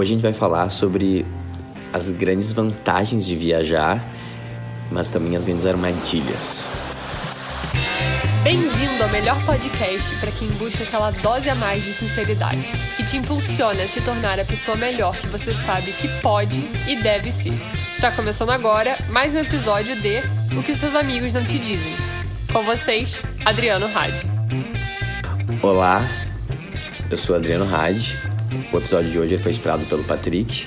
Hoje a gente vai falar sobre as grandes vantagens de viajar, mas também as grandes armadilhas. Bem-vindo ao melhor podcast para quem busca aquela dose a mais de sinceridade, que te impulsiona a se tornar a pessoa melhor que você sabe que pode e deve ser. Está começando agora mais um episódio de O que seus amigos não te dizem. Com vocês, Adriano Hadi. Olá, eu sou Adriano Hadi. O episódio de hoje foi inspirado pelo Patrick.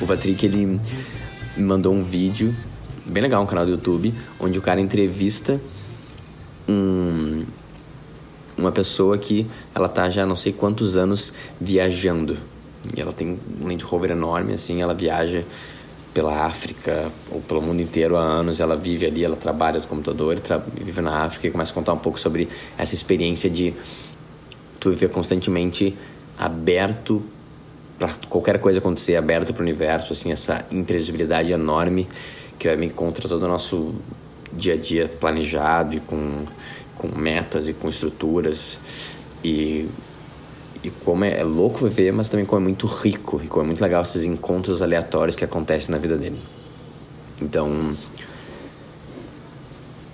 O Patrick ele mandou um vídeo bem legal, um canal do YouTube, onde o cara entrevista um, uma pessoa que ela tá já não sei quantos anos viajando. E ela tem um Land Rover enorme, assim, ela viaja pela África ou pelo mundo inteiro há anos. Ela vive ali, ela trabalha no computador, vive na África e começa a contar um pouco sobre essa experiência de tu viver constantemente aberto para qualquer coisa acontecer, aberto para o universo, assim, essa imprevisibilidade enorme que vai me contra todo o nosso dia a dia planejado e com, com metas e com estruturas e, e como é, é louco viver, mas também como é muito rico e como é muito legal esses encontros aleatórios que acontecem na vida dele. Então,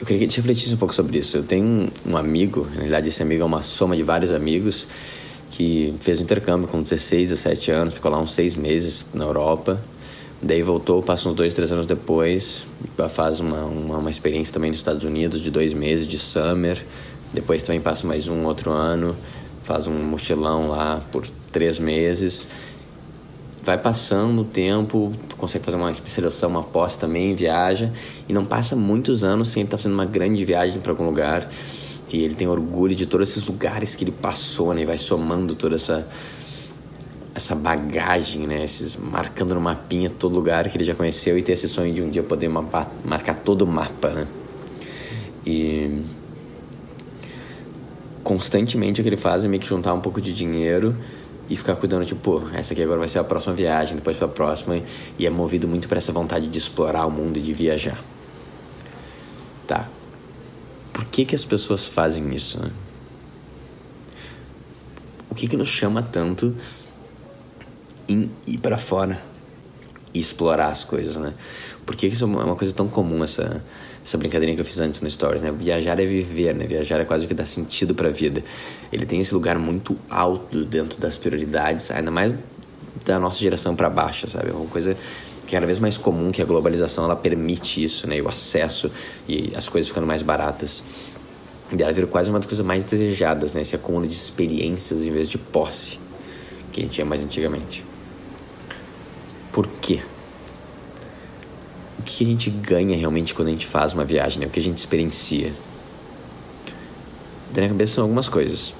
eu queria que te refletisse um pouco sobre isso. Eu tenho um amigo, na realidade esse amigo é uma soma de vários amigos, que fez um intercâmbio com 16, 17 anos, ficou lá uns seis meses na Europa Daí voltou, passa uns dois, três anos depois, faz uma, uma, uma, experiência também nos Estados Unidos de dois meses de summer. Depois também passa mais um outro ano, faz um mochilão lá por três meses. Vai passando o tempo, consegue fazer uma especialização, uma pós também, viaja. E não passa muitos anos sem estar fazendo uma grande viagem para algum lugar. E ele tem orgulho de todos esses lugares que ele passou, né? E vai somando toda essa essa bagagem, né? Esses marcando no mapinha todo lugar que ele já conheceu e ter esse sonho de um dia poder mapa, marcar todo o mapa, né? E constantemente o que ele faz é meio que juntar um pouco de dinheiro e ficar cuidando, tipo, essa aqui agora vai ser a próxima viagem, depois para a próxima, e é movido muito para essa vontade de explorar o mundo e de viajar. Por que que as pessoas fazem isso, né? O que que nos chama tanto em ir para fora e explorar as coisas, né? Porque isso é uma coisa tão comum, essa, essa brincadeirinha que eu fiz antes no Stories, né? Viajar é viver, né? Viajar é quase o que dá sentido para a vida. Ele tem esse lugar muito alto dentro das prioridades, ainda mais da nossa geração para baixo, sabe? É uma coisa que é cada vez mais comum, que a globalização ela permite isso, né? E o acesso e as coisas ficando mais baratas. E ela vira quase uma das coisas mais desejadas, né? Esse acúmulo de experiências em vez de posse que a gente tinha mais antigamente. Por quê? O que a gente ganha realmente quando a gente faz uma viagem, né? O que a gente experiencia? Da minha cabeça são algumas coisas.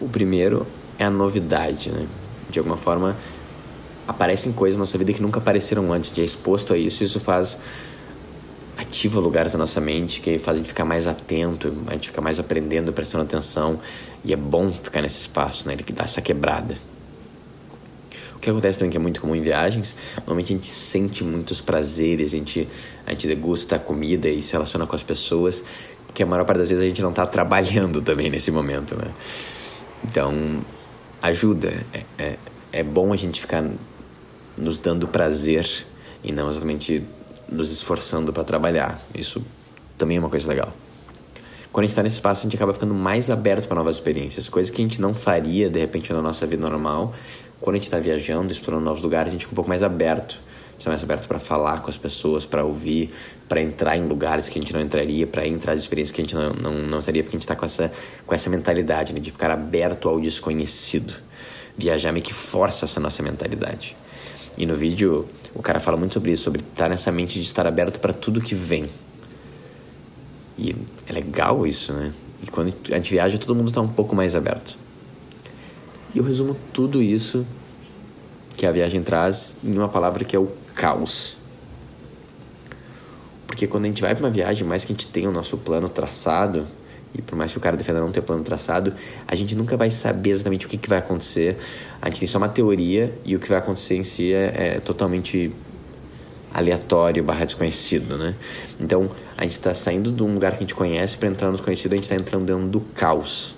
O primeiro é a novidade, né? De alguma forma, aparecem coisas na nossa vida que nunca apareceram antes. De é exposto a isso, isso faz ativa lugares da nossa mente que faz a gente ficar mais atento, a gente fica mais aprendendo, prestando atenção e é bom ficar nesse espaço, né? Ele que dá essa quebrada que acontece também que é muito comum em viagens, normalmente a gente sente muitos prazeres, a gente, a gente degusta a comida e se relaciona com as pessoas, que a maior parte das vezes a gente não está trabalhando também nesse momento, né? Então, ajuda. É, é, é bom a gente ficar nos dando prazer e não exatamente nos esforçando para trabalhar. Isso também é uma coisa legal. Quando a gente está nesse espaço, a gente acaba ficando mais aberto para novas experiências, coisas que a gente não faria de repente na nossa vida normal, quando a gente está viajando, explorando novos lugares, a gente fica um pouco mais aberto. A gente está mais aberto para falar com as pessoas, para ouvir, para entrar em lugares que a gente não entraria, para entrar em experiências que a gente não, não, não estaria, porque a gente está com essa, com essa mentalidade né, de ficar aberto ao desconhecido. Viajar meio que força essa nossa mentalidade. E no vídeo o cara fala muito sobre isso, sobre estar nessa mente de estar aberto para tudo que vem. E é legal isso, né? E quando a gente viaja, todo mundo está um pouco mais aberto. E eu resumo tudo isso que a viagem traz em uma palavra que é o caos. Porque quando a gente vai para uma viagem, mais que a gente tenha o nosso plano traçado, e por mais que o cara defenda não ter plano traçado, a gente nunca vai saber exatamente o que, que vai acontecer. A gente tem só uma teoria e o que vai acontecer em si é, é totalmente aleatório barra desconhecido, né? Então, a gente está saindo de um lugar que a gente conhece para entrar no desconhecido, a gente está entrando dentro do caos.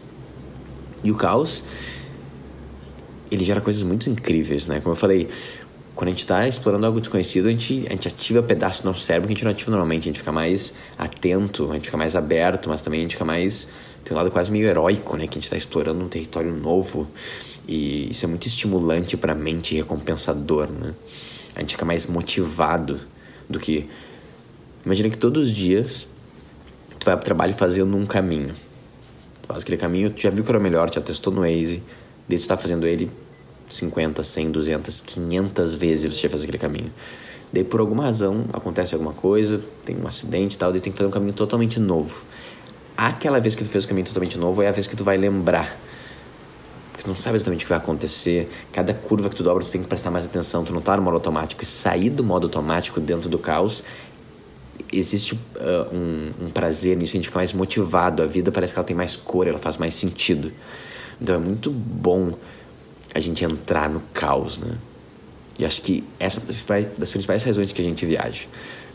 E o caos ele gera coisas muito incríveis, né? Como eu falei, quando a gente está explorando algo desconhecido, a gente, a gente ativa pedaços do nosso cérebro que a gente não ativa normalmente. A gente fica mais atento, a gente fica mais aberto, mas também a gente fica mais. Tem um lado quase meio heróico, né? Que a gente está explorando um território novo. E isso é muito estimulante para a mente e recompensador, né? A gente fica mais motivado do que. Imagina que todos os dias tu vai pro trabalho fazendo um caminho. Tu faz aquele caminho, tu já viu que era melhor, já testou no Waze, daí tu tá fazendo ele 50, 100, 200, 500 vezes você já fez aquele caminho. Daí por alguma razão acontece alguma coisa, tem um acidente e tal, daí tem que fazer um caminho totalmente novo. Aquela vez que tu fez o caminho totalmente novo é a vez que tu vai lembrar tu não sabe exatamente o que vai acontecer. Cada curva que tu dobra, tu tem que prestar mais atenção. Tu não tá no modo automático. E sair do modo automático dentro do caos, existe uh, um, um, prazer nisso. A gente fica mais motivado. A vida parece que ela tem mais cor, ela faz mais sentido. Então é muito bom a gente entrar no caos, né? E acho que essa é das principais razões que a gente viaja.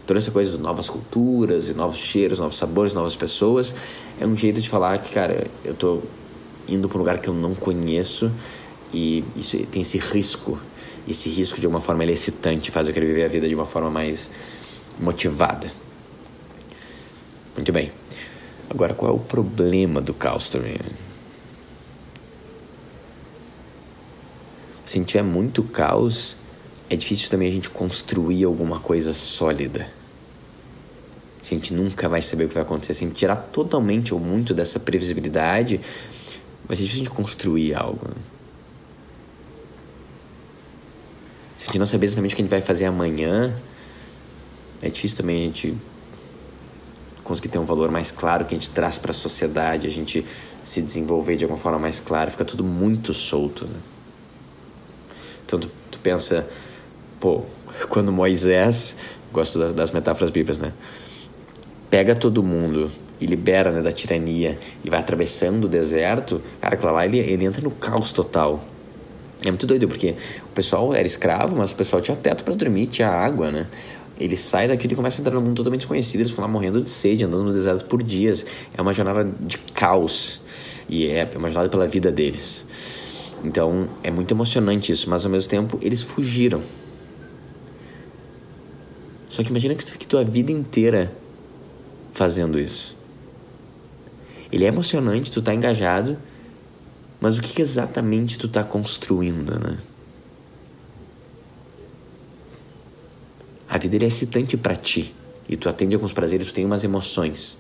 Toda essa coisa de novas culturas, e novos cheiros, novos sabores, novas pessoas, é um jeito de falar que, cara, eu tô indo para um lugar que eu não conheço e isso tem esse risco. Esse risco, de alguma forma, é excitante, faz eu querer viver a vida de uma forma mais motivada. Muito bem. Agora, qual é o problema do caos também? Se a gente tiver muito caos, é difícil também a gente construir alguma coisa sólida. Se a gente nunca vai saber o que vai acontecer, se a gente tirar totalmente ou muito dessa previsibilidade, vai ser difícil de construir algo. Né? Se a gente não saber exatamente o que a gente vai fazer amanhã, é difícil também a gente conseguir ter um valor mais claro que a gente traz para a sociedade, a gente se desenvolver de alguma forma mais clara, fica tudo muito solto. Né? Então tu, tu, pensa, pô, quando Moisés, gosto das, das metáforas bíblicas, né? Pega todo mundo e libera né, da tirania e vai atravessando o deserto, cara, aquilo lá ele, ele entra no caos total. É muito doido, porque o pessoal era escravo, mas o pessoal tinha teto para dormir, tinha água, né? Ele sai daquilo e começa a entrar num mundo totalmente desconhecido. Eles ficam lá morrendo de sede, andando no deserto por dias. É uma jornada de caos. E é uma jornada pela vida deles. Então é muito emocionante isso, mas ao mesmo tempo eles fugiram. Só que imagina que tu fique tua vida inteira fazendo isso. Ele é emocionante, tu tá engajado, mas o que exatamente tu tá construindo, né? A vida é excitante para ti e tu atende alguns prazeres, tu tem umas emoções.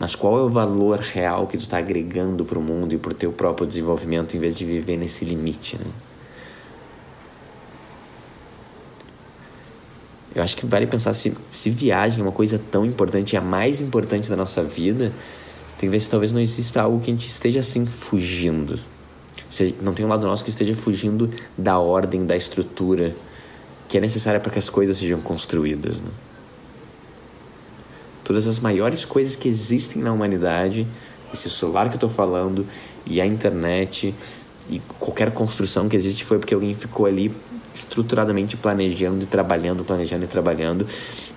Mas qual é o valor real que tu está agregando para o mundo e para o teu próprio desenvolvimento em vez de viver nesse limite, né? Eu acho que vale pensar se, se viagem é uma coisa tão importante, é a mais importante da nossa vida, tem que ver se talvez não exista algo que a gente esteja assim fugindo. Se não tem um lado nosso que esteja fugindo da ordem, da estrutura que é necessária para que as coisas sejam construídas. Né? Todas as maiores coisas que existem na humanidade, esse celular que eu estou falando, e a internet, e qualquer construção que existe foi porque alguém ficou ali estruturadamente planejando e trabalhando, planejando e trabalhando.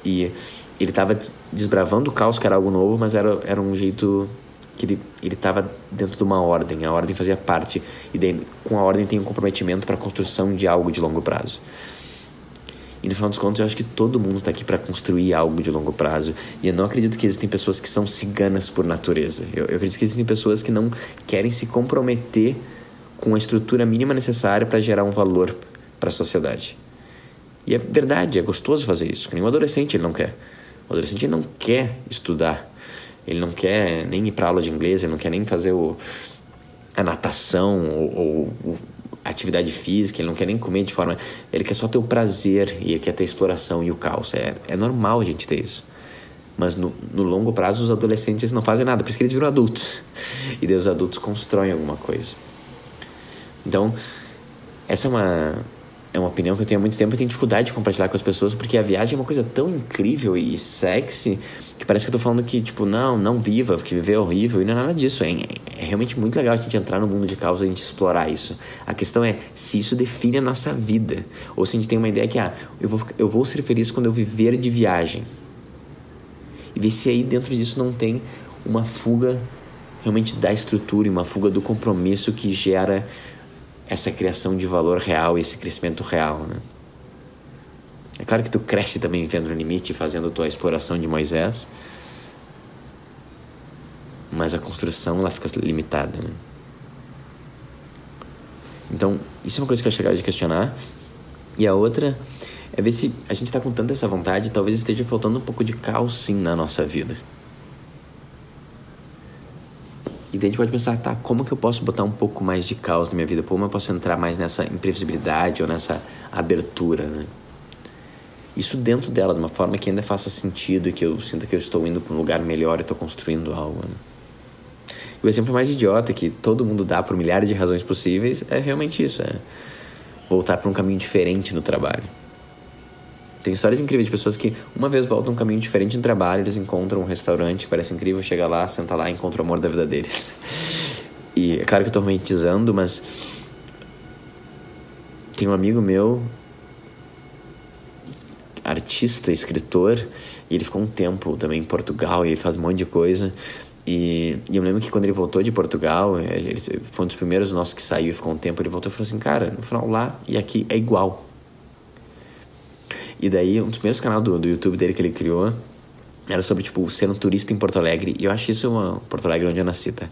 E ele estava desbravando o caos, que era algo novo, mas era, era um jeito que ele ele estava dentro de uma ordem, a ordem fazia parte e daí, com a ordem tem um comprometimento para a construção de algo de longo prazo. E no final dos contos, eu acho que todo mundo está aqui para construir algo de longo prazo. E eu não acredito que existem pessoas que são ciganas por natureza. Eu, eu acredito que existem pessoas que não querem se comprometer com a estrutura mínima necessária para gerar um valor para a sociedade. E é verdade, é gostoso fazer isso. Que nenhum adolescente ele não quer. O adolescente não quer estudar, ele não quer nem ir para aula de inglês, ele não quer nem fazer o, a natação ou, ou atividade física, ele não quer nem comer de forma. Ele quer só ter o prazer e ele quer ter a exploração e o caos. É, é normal a gente ter isso. Mas no, no longo prazo, os adolescentes não fazem nada, por isso que eles viram adultos. E daí os adultos constroem alguma coisa. Então, essa é uma, é uma opinião que eu tenho há muito tempo e tenho dificuldade de compartilhar com as pessoas porque a viagem é uma coisa tão incrível e sexy que parece que eu tô falando que, tipo, não, não viva, porque viver é horrível e não é nada disso. É, é realmente muito legal a gente entrar no mundo de causa e a gente explorar isso. A questão é se isso define a nossa vida ou se a gente tem uma ideia que, ah, eu vou, eu vou ser feliz quando eu viver de viagem. E ver se aí dentro disso não tem uma fuga realmente da estrutura e uma fuga do compromisso que gera essa criação de valor real, esse crescimento real, né? É claro que tu cresce também vendo o limite, fazendo tua exploração de Moisés, mas a construção ela fica limitada, né? Então, isso é uma coisa que eu acho legal de questionar. E a outra é ver se a gente está com tanta essa vontade, talvez esteja faltando um pouco de caos sim na nossa vida. E daí a gente pode pensar, tá, como que eu posso botar um pouco mais de caos na minha vida? Como eu posso entrar mais nessa imprevisibilidade ou nessa abertura, né? Isso dentro dela, de uma forma que ainda faça sentido e que eu sinta que eu estou indo para um lugar melhor e estou construindo algo, né? o exemplo mais idiota que todo mundo dá por milhares de razões possíveis é realmente isso, é voltar para um caminho diferente no trabalho. Tem histórias incríveis de pessoas que uma vez voltam um caminho diferente no trabalho, eles encontram um restaurante parece incrível, chega lá, senta lá e encontra o amor da vida deles. E é claro que eu estou romantizando, mas tem um amigo meu, artista, escritor, e ele ficou um tempo também em Portugal e ele faz um monte de coisa. E, e, eu lembro que quando ele voltou de Portugal, é, ele foi um dos primeiros nossos que saiu e ficou um tempo. Ele voltou e falou assim: Cara, no final lá e aqui é igual. E daí, um dos primeiros canais do, do YouTube dele que ele criou era sobre, tipo, ser um turista em Porto Alegre. E eu acho isso uma. Porto Alegre, onde eu nasci, tá?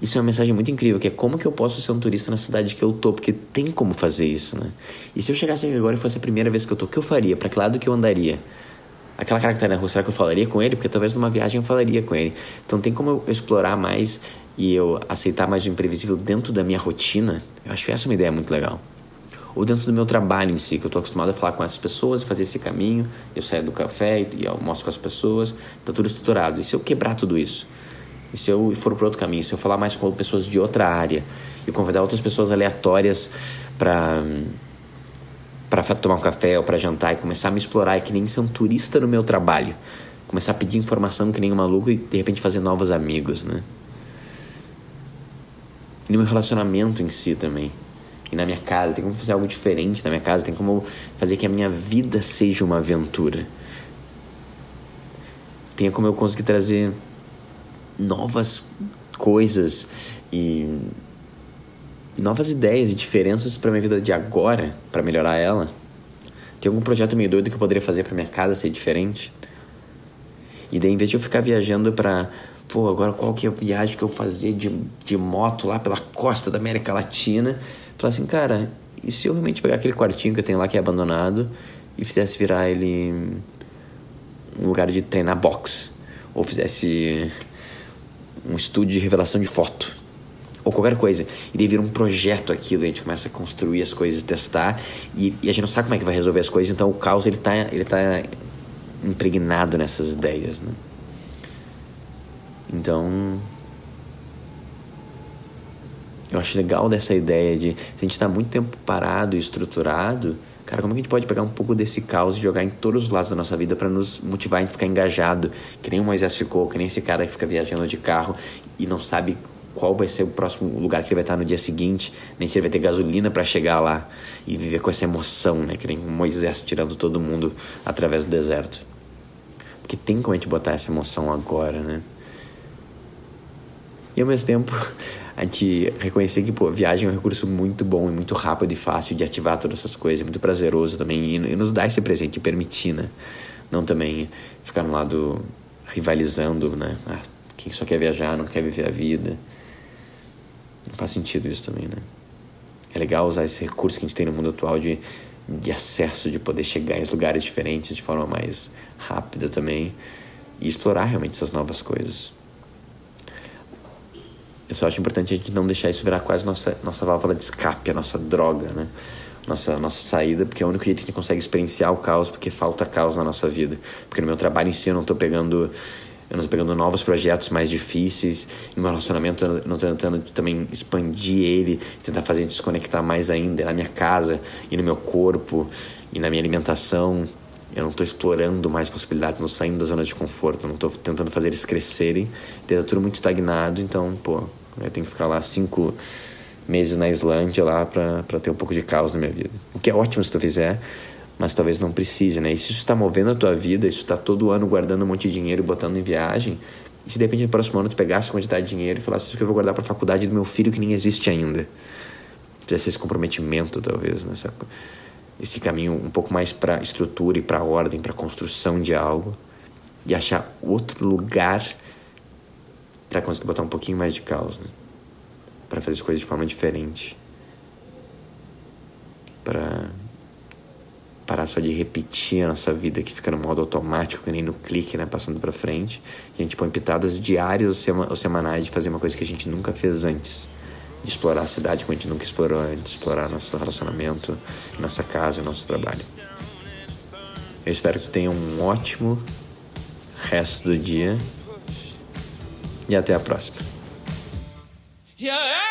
Isso é uma mensagem muito incrível, que é como que eu posso ser um turista na cidade que eu tô, porque tem como fazer isso, né? E se eu chegasse aqui agora e fosse a primeira vez que eu tô, o que eu faria? Para que lado que eu andaria? aquela cara que tá na rua, será que eu falaria com ele? Porque talvez numa viagem eu falaria com ele. Então tem como eu explorar mais e eu aceitar mais o imprevisível dentro da minha rotina? Eu acho que essa é uma ideia muito legal. Ou dentro do meu trabalho em si, que eu estou acostumado a falar com essas pessoas, fazer esse caminho, eu saio do café e, e almoço com as pessoas, tá tudo estruturado. E se eu quebrar tudo isso? E se eu for para outro caminho? Se eu falar mais com pessoas de outra área e convidar outras pessoas aleatórias para para tomar um café ou para jantar e começar a me explorar, e que nem ser um turista no meu trabalho. Começar a pedir informação que nem um maluco e de repente fazer novos amigos, né? E no meu relacionamento em si também. E na minha casa, tem como fazer algo diferente na minha casa, tem como fazer que a minha vida seja uma aventura. Tem como eu conseguir trazer novas coisas e novas ideias e diferenças para minha vida de agora, para melhorar ela? Tem algum projeto meio doido que eu poderia fazer para minha casa ser diferente? E daí, em vez de eu ficar viajando para, pô, agora qual que é a viagem que eu fazer de, de moto lá pela costa da América Latina? Falar assim, cara, e se eu realmente pegar aquele quartinho que eu tenho lá que é abandonado e fizesse virar ele um lugar de treinar boxe? Ou fizesse um estúdio de revelação de foto? ou qualquer coisa. E daí vira um projeto aquilo, a gente começa a construir as coisas, testar, e, e, a gente não sabe como é que vai resolver as coisas, então o caos ele tá, ele tá impregnado nessas ideias, né? Então, eu acho legal dessa ideia de se a gente está muito tempo parado e estruturado, cara, como é que a gente pode pegar um pouco desse caos e jogar em todos os lados da nossa vida para nos motivar a ficar engajado, que nem o Moisés ficou, que nem esse cara que fica viajando de carro e não sabe qual vai ser o próximo lugar que ele vai estar no dia seguinte, nem se ele vai ter gasolina para chegar lá e viver com essa emoção, né? Que nem Moisés tirando todo mundo através do deserto. Porque tem como a gente botar essa emoção agora, né? E ao mesmo tempo, a gente reconhecer que, pô, viagem é um recurso muito bom e muito rápido e fácil de ativar todas essas coisas, é muito prazeroso também e, e nos dá esse presente, permitir, né? Não também ficar no lado rivalizando, né? Ah, quem só quer viajar não quer viver a vida. Não faz sentido isso também, né? É legal usar esse recurso que a gente tem no mundo atual de, de acesso, de poder chegar em lugares diferentes de forma mais rápida também e explorar realmente essas novas coisas. Eu só acho importante a gente não deixar isso virar quase nossa, nossa válvula de escape, a nossa droga, né? Nossa, nossa saída, porque é o único jeito que a gente consegue experienciar o caos, porque falta caos na nossa vida. Porque no meu trabalho em si eu não estou pegando eu não estou pegando novos projetos mais difíceis, no meu relacionamento eu não estou tentando também expandir ele, tentar fazer desconectar mais ainda na minha casa e no meu corpo e na minha alimentação. Eu não estou explorando mais possibilidades, não saindo da zona de conforto, não estou tentando fazer eles crescerem. Está tudo muito estagnado, então, pô, eu tenho que ficar lá cinco meses na Islândia lá para ter um pouco de caos na minha vida. O que é ótimo se tu fizer, mas talvez não precise, né? E se isso está movendo a tua vida, isso está todo ano guardando um monte de dinheiro e botando em viagem, e se de no próximo ano tu pegasse a quantidade de dinheiro e falasse isso que eu vou guardar para a faculdade do meu filho que nem existe ainda, precisa ser esse comprometimento, talvez, nessa, esse caminho um pouco mais para estrutura e para ordem, para construção de algo e achar outro lugar para conseguir botar um pouquinho mais de caos, né? para fazer as coisas de forma diferente, para parar só de repetir a nossa vida que fica no modo automático, que nem no clique, né, passando para frente. E a gente põe pitadas diárias ou semanais de fazer uma coisa que a gente nunca fez antes de explorar a cidade como a gente nunca explorou antes, explorar nosso relacionamento, nossa casa, nosso trabalho. Eu espero que tu tenha um ótimo resto do dia e até a próxima. Yeah.